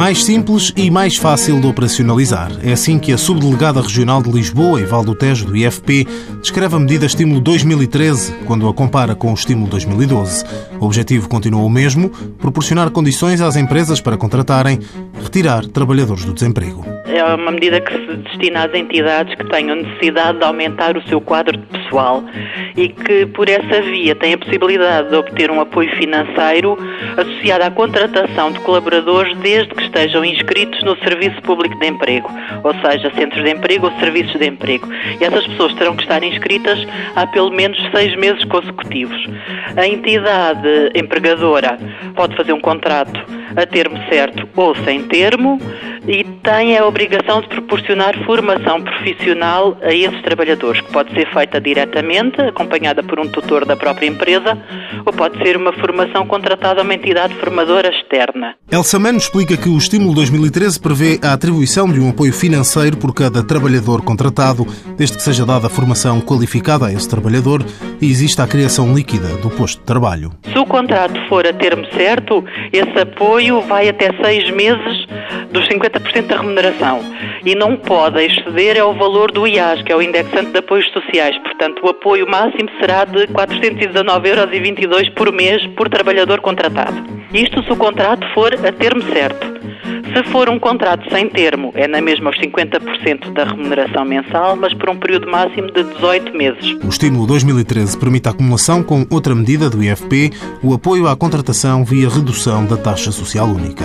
Mais simples e mais fácil de operacionalizar. É assim que a Subdelegada Regional de Lisboa, Evaldo Tejo, do IFP, descreve a medida Estímulo 2013, quando a compara com o Estímulo 2012. O objetivo continua o mesmo, proporcionar condições às empresas para contratarem, retirar trabalhadores do desemprego. É uma medida que se destina às entidades que tenham necessidade de aumentar o seu quadro de pessoal e que, por essa via, têm a possibilidade de obter um apoio financeiro associado à contratação de colaboradores desde que estejam inscritos no Serviço Público de Emprego, ou seja, centros de emprego ou serviços de emprego. E essas pessoas terão que estar inscritas há pelo menos seis meses consecutivos. A entidade empregadora pode fazer um contrato a termo certo ou sem termo e tem a obrigação de proporcionar formação profissional a esses trabalhadores, que pode ser feita diretamente, acompanhada por um tutor da própria empresa, ou pode ser uma formação contratada a uma entidade formadora externa. Elsa Mano explica que o Estímulo 2013 prevê a atribuição de um apoio financeiro por cada trabalhador contratado, desde que seja dada formação qualificada a esse trabalhador e exista a criação líquida do posto de trabalho. Se o contrato for a termo certo, esse apoio vai até seis meses dos 50% da remuneração e não pode exceder ao valor do IAS, que é o indexante de apoios sociais. Portanto, o apoio máximo será de 419,22 euros por mês por trabalhador contratado. Isto se o contrato for a termo certo. Se for um contrato sem termo, é na mesma os 50% da remuneração mensal, mas por um período máximo de 18 meses. O estímulo 2013 permite a acumulação com outra medida do IFP, o apoio à contratação via redução da taxa social única.